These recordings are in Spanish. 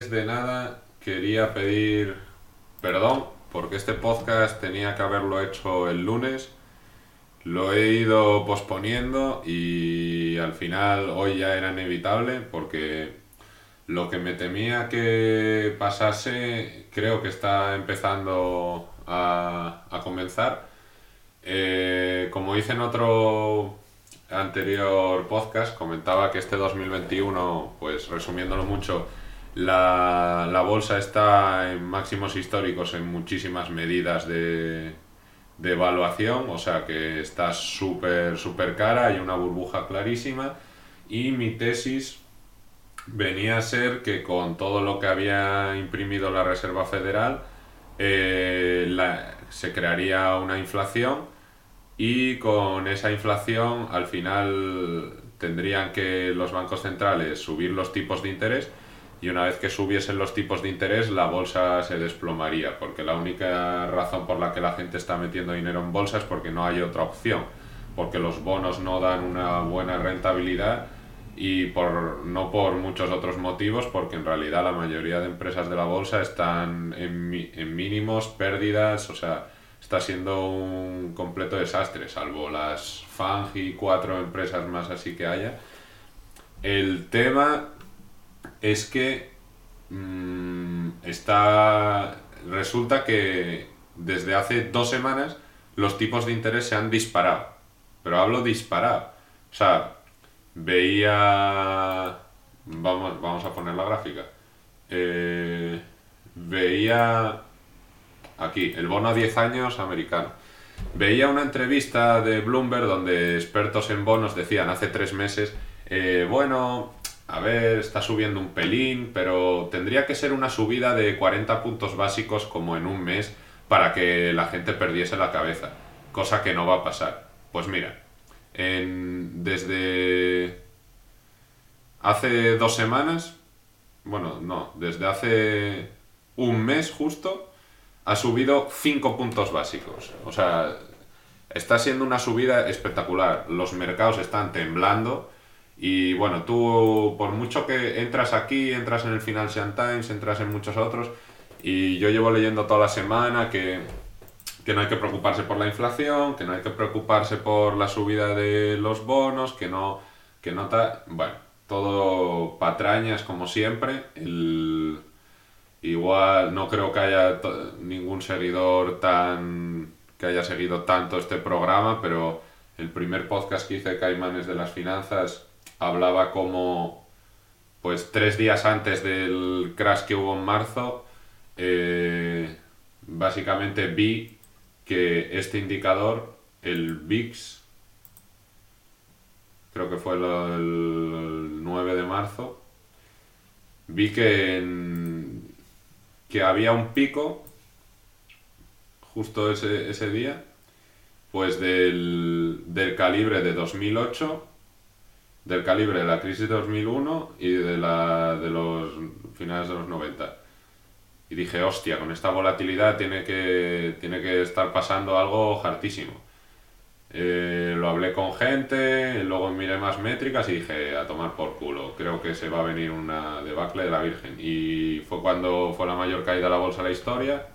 de nada quería pedir perdón porque este podcast tenía que haberlo hecho el lunes. Lo he ido posponiendo y al final hoy ya era inevitable porque lo que me temía que pasase creo que está empezando a, comenzar. Eh, como hice en otro anterior podcast, comentaba que este 2021, pues resumiéndolo mucho, la, la bolsa está en máximos históricos en muchísimas medidas de, de evaluación, o sea que está súper, súper cara, hay una burbuja clarísima. Y mi tesis venía a ser que con todo lo que había imprimido la Reserva Federal eh, se crearía una inflación y con esa inflación al final tendrían que los bancos centrales subir los tipos de interés y una vez que subiesen los tipos de interés la bolsa se desplomaría porque la única razón por la que la gente está metiendo dinero en bolsa es porque no hay otra opción porque los bonos no dan una buena rentabilidad y por, no por muchos otros motivos, porque en realidad la mayoría de empresas de la bolsa están en, en mínimos, pérdidas, o sea, está siendo un completo desastre, salvo las FANG y cuatro empresas más así que haya. El tema es que mm, está resulta que desde hace dos semanas los tipos de interés se han disparado. Pero hablo disparado. O sea veía vamos vamos a poner la gráfica. Eh, veía aquí el bono a 10 años americano. Veía una entrevista de Bloomberg donde expertos en bonos decían hace tres meses, eh, bueno, a ver, está subiendo un pelín, pero tendría que ser una subida de 40 puntos básicos como en un mes para que la gente perdiese la cabeza, cosa que no va a pasar. Pues mira, desde hace dos semanas, bueno, no, desde hace un mes justo, ha subido 5 puntos básicos. O sea, está siendo una subida espectacular. Los mercados están temblando. Y bueno, tú por mucho que entras aquí, entras en el Financial Times, entras en muchos otros, y yo llevo leyendo toda la semana que, que no hay que preocuparse por la inflación, que no hay que preocuparse por la subida de los bonos, que no, que no ta- Bueno, todo patrañas como siempre. El, Igual no creo que haya ningún seguidor tan que haya seguido tanto este programa, pero el primer podcast que hice Caimanes de las Finanzas hablaba como pues tres días antes del crash que hubo en marzo, eh, básicamente vi que este indicador, el VIX, creo que fue el 9 de marzo, vi que, que había un pico justo ese, ese día, pues del, del calibre de 2008, del calibre de la crisis de 2001 y de, la, de los finales de los 90. Y dije, hostia, con esta volatilidad tiene que, tiene que estar pasando algo hartísimo. Eh, lo hablé con gente, luego miré más métricas y dije, a tomar por culo, creo que se va a venir una debacle de la Virgen. Y fue cuando fue la mayor caída de la bolsa de la historia.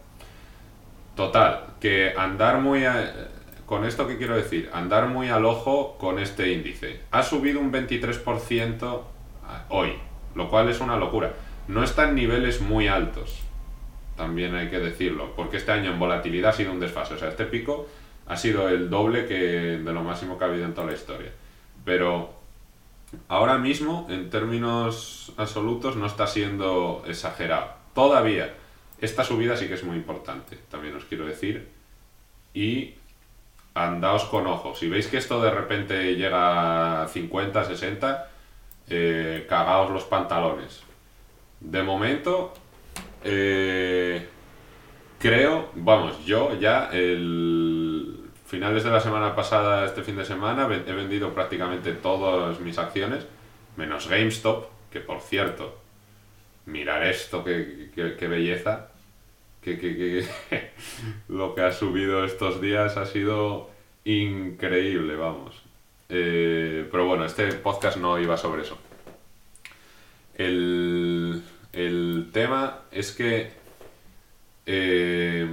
Total, que andar muy... con esto que quiero decir, andar muy al ojo con este índice. Ha subido un 23% hoy, lo cual es una locura. No está en niveles muy altos, también hay que decirlo, porque este año en volatilidad ha sido un desfase. O sea, este pico ha sido el doble que de lo máximo que ha habido en toda la historia. Pero ahora mismo, en términos absolutos, no está siendo exagerado. Todavía, esta subida sí que es muy importante, también os quiero decir. Y andaos con ojo. Si veis que esto de repente llega a 50, 60, eh, cagaos los pantalones. De momento, eh, creo, vamos, yo ya el finales de la semana pasada, este fin de semana, he vendido prácticamente todas mis acciones, menos GameStop, que por cierto, mirar esto, qué, belleza, que, lo que ha subido estos días ha sido increíble, vamos. Eh, pero bueno, este podcast no iba sobre eso. El, tema es que eh,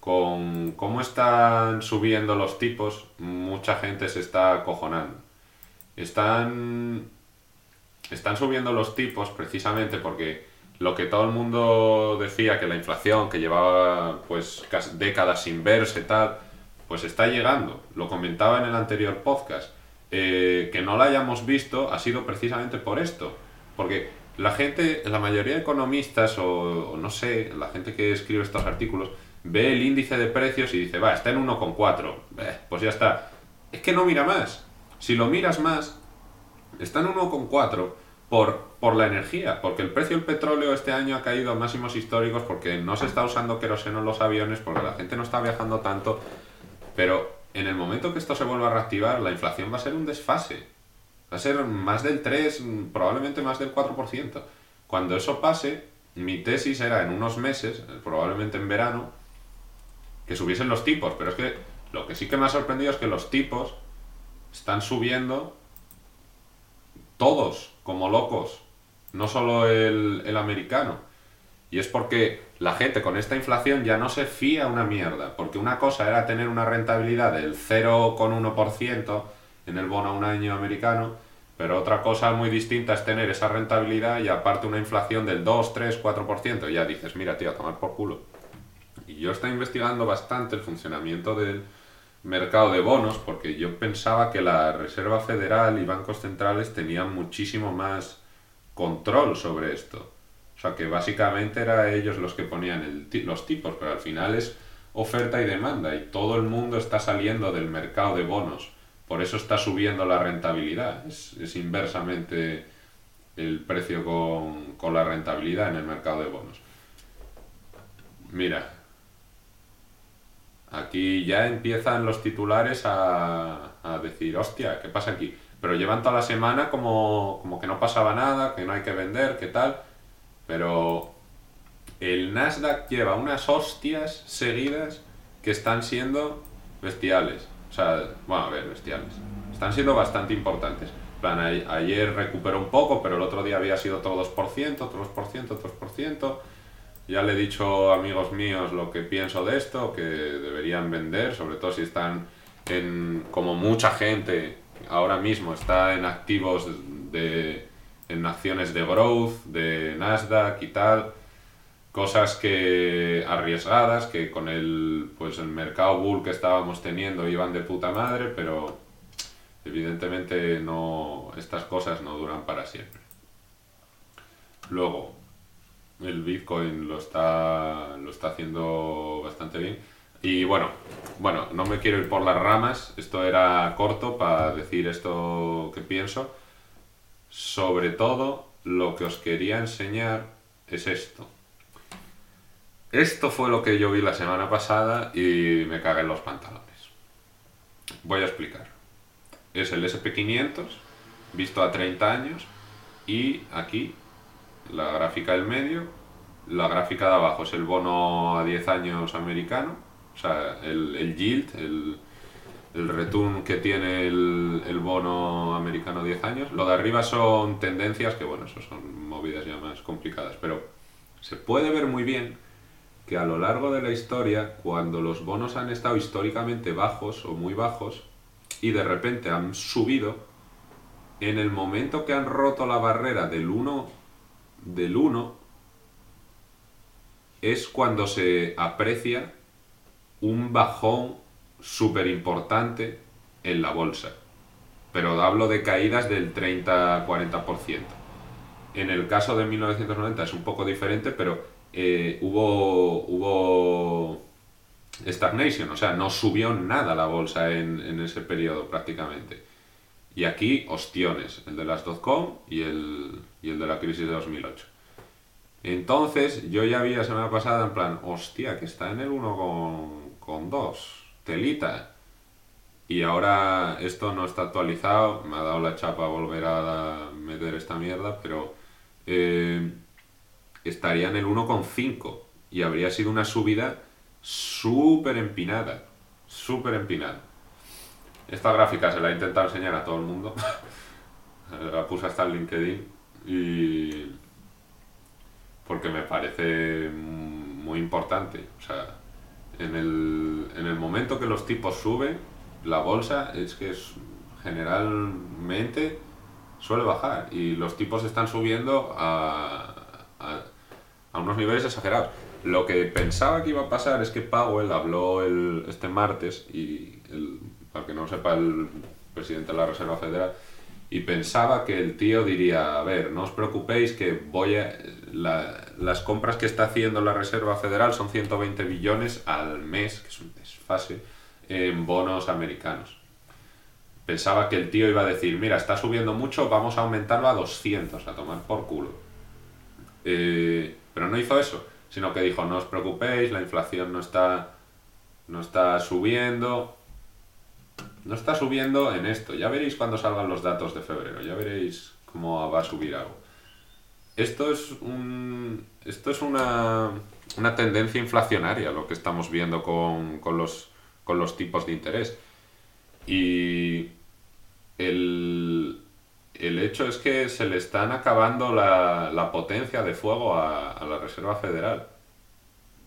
con cómo están subiendo los tipos, mucha gente se está acojonando. Están, están subiendo los tipos precisamente porque lo que todo el mundo decía que la inflación, que llevaba pues décadas sin verse tal, pues está llegando. Lo comentaba en el anterior podcast. Eh, que no la hayamos visto ha sido precisamente por esto. Porque la gente, la mayoría de economistas o, no sé, la gente que escribe estos artículos, ve el índice de precios y dice, va, está en 1,4. pues ya está. Es que no mira más. Si lo miras más, está en 1,4 por, por la energía, porque el precio del petróleo este año ha caído a máximos históricos porque no se está usando queroseno en los aviones, porque la gente no está viajando tanto, pero en el momento que esto se vuelva a reactivar, la inflación va a ser un desfase. Va a ser más del 3, probablemente más del 4%. Cuando eso pase, mi tesis era en unos meses, probablemente en verano, que subiesen los tipos. Pero es que lo que sí que me ha sorprendido es que los tipos están subiendo todos, como locos. No solo el, americano. Y es porque la gente con esta inflación ya no se fía una mierda. Porque una cosa era tener una rentabilidad del 0,1% en el bono a un año americano, pero otra cosa muy distinta es tener esa rentabilidad y aparte una inflación del 2, 3, 4%. Y ya dices, mira, tío, a tomar por culo. Y yo estoy investigando bastante el funcionamiento del mercado de bonos porque yo pensaba que la Reserva Federal y bancos centrales tenían muchísimo más control sobre esto. O sea, que básicamente eran ellos los que ponían los tipos, pero al final es oferta y demanda y todo el mundo está saliendo del mercado de bonos. Por eso está subiendo la rentabilidad. Es, inversamente el precio con, con la rentabilidad en el mercado de bonos. Mira, aquí ya empiezan los titulares a, a decir, hostia, ¿qué pasa aquí? Pero llevan toda la semana como, como que no pasaba nada, que no hay que vender, que tal pero el Nasdaq lleva unas hostias seguidas que están siendo bestiales. O sea, bueno, a ver, bestiales. Están siendo bastante importantes. plan, ayer recuperó un poco, pero el otro día había sido todo 2%, otro 2%, otro 2%. Ya le he dicho a amigos míos lo que pienso de esto, que deberían vender, sobre todo si están en, como mucha gente ahora mismo está en activos de, en acciones de growth, de Nasdaq y tal, cosas que arriesgadas, que con el, pues el mercado bull que estábamos teniendo iban de puta madre, pero evidentemente no, estas cosas no duran para siempre. Luego, el Bitcoin lo está, lo está haciendo bastante bien. Y bueno, bueno, no me quiero ir por las ramas, esto era corto para decir esto que pienso. Sobre todo, lo que os quería enseñar es esto. Esto fue lo que yo vi la semana pasada y me cagué en los pantalones. Voy a explicar. Es el SP500 visto a 30 años y aquí la gráfica del medio, la gráfica de abajo es el bono a 10 años americano, o sea, el, el yield, el, el return que tiene el, bono americano 10 años. Lo de arriba son tendencias que, bueno, eso son movidas ya más complicadas, pero se puede ver muy bien que a lo largo de la historia, cuando los bonos han estado históricamente bajos o muy bajos y de repente han subido, en el momento que han roto la barrera del 1 del 1 es cuando se aprecia un bajón súper importante en la bolsa. Pero hablo de caídas del 30-40%. En el caso de 1990 es un poco diferente, pero eh, hubo, hubo stagnation, o sea, no subió nada la bolsa en, ese periodo prácticamente. Y aquí, ostiones, el de las dotcom y el, y el de la crisis de 2008. Entonces, yo ya vi la semana pasada en plan, hostia, que está en el 1 con, con 2, telita. Y ahora esto no está actualizado, me ha dado la chapa volver a meter esta mierda, pero eh, estaría en el 1,5 y habría sido una subida súper empinada, súper empinada. Esta gráfica se la he intentado enseñar a todo el mundo, la puse hasta en LinkedIn y porque me parece muy importante. O sea, en el, en el momento que los tipos suben, la bolsa es que es, generalmente suele bajar y los tipos están subiendo a, a, unos niveles exagerados. Lo que pensaba que iba a pasar es que Powell habló el, este martes y, el, para que no sepa el presidente de la Reserva Federal, y pensaba que el tío diría, a ver, no os preocupéis que voy a... las compras que está haciendo la Reserva Federal son 120 billones al mes, que es un desfase, en bonos americanos. Pensaba que el tío iba a decir, mira, está subiendo mucho, vamos a aumentarlo a 200, a tomar por culo. Eh, pero no hizo eso, sino que dijo, no os preocupéis, la inflación no está, no está subiendo, no está subiendo en esto. Ya veréis cuando salgan los datos de febrero, ya veréis cómo va a subir algo. Esto es, un, esto es una, una tendencia inflacionaria, lo que estamos viendo con, con, los, con los tipos de interés. Y el, el hecho es que se le están acabando la, la potencia de fuego a, la Reserva Federal.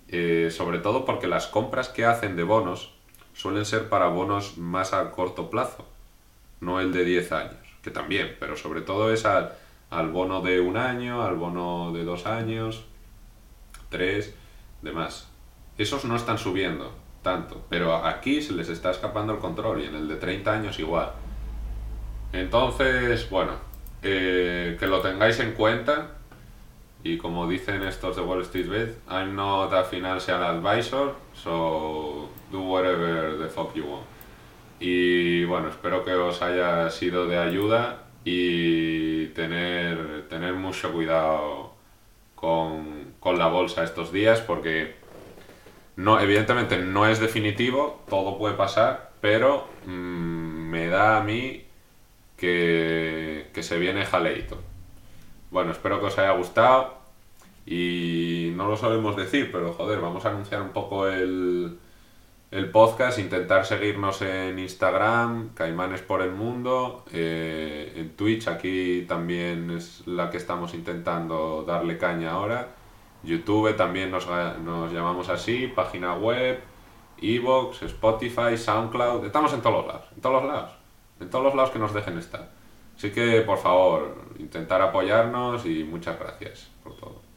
Eh, sobre todo porque las compras que hacen de bonos suelen ser para bonos más a corto plazo, no el de 10 años, que también, pero sobre todo es al, bono de un año, al bono de dos años, tres, demás. Esos no están subiendo tanto, pero aquí se les está escapando el control y en el de 30 años igual. Entonces, bueno, eh, que lo tengáis en cuenta y como dicen estos de Wall Street Bet, I'm not a financial advisor, so do whatever the fuck you want. Y bueno, espero que os haya sido de ayuda y tener, tener mucho cuidado con, con la bolsa estos días porque no, evidentemente no es definitivo, todo puede pasar, pero mm, me da a mí que, que se viene jaleito. Bueno, espero que os haya gustado y no lo solemos decir, pero joder, vamos a anunciar un poco el, el podcast, intentar seguirnos en Instagram, Caimanes por el Mundo, eh, en Twitch, aquí también es la que estamos intentando darle caña ahora, YouTube también nos, nos llamamos así, página web, Evox, Spotify, SoundCloud, estamos en todos los lados, en todos los lados, en todos los lados que nos dejen estar. Así que por favor, intentar apoyarnos y muchas gracias por todo.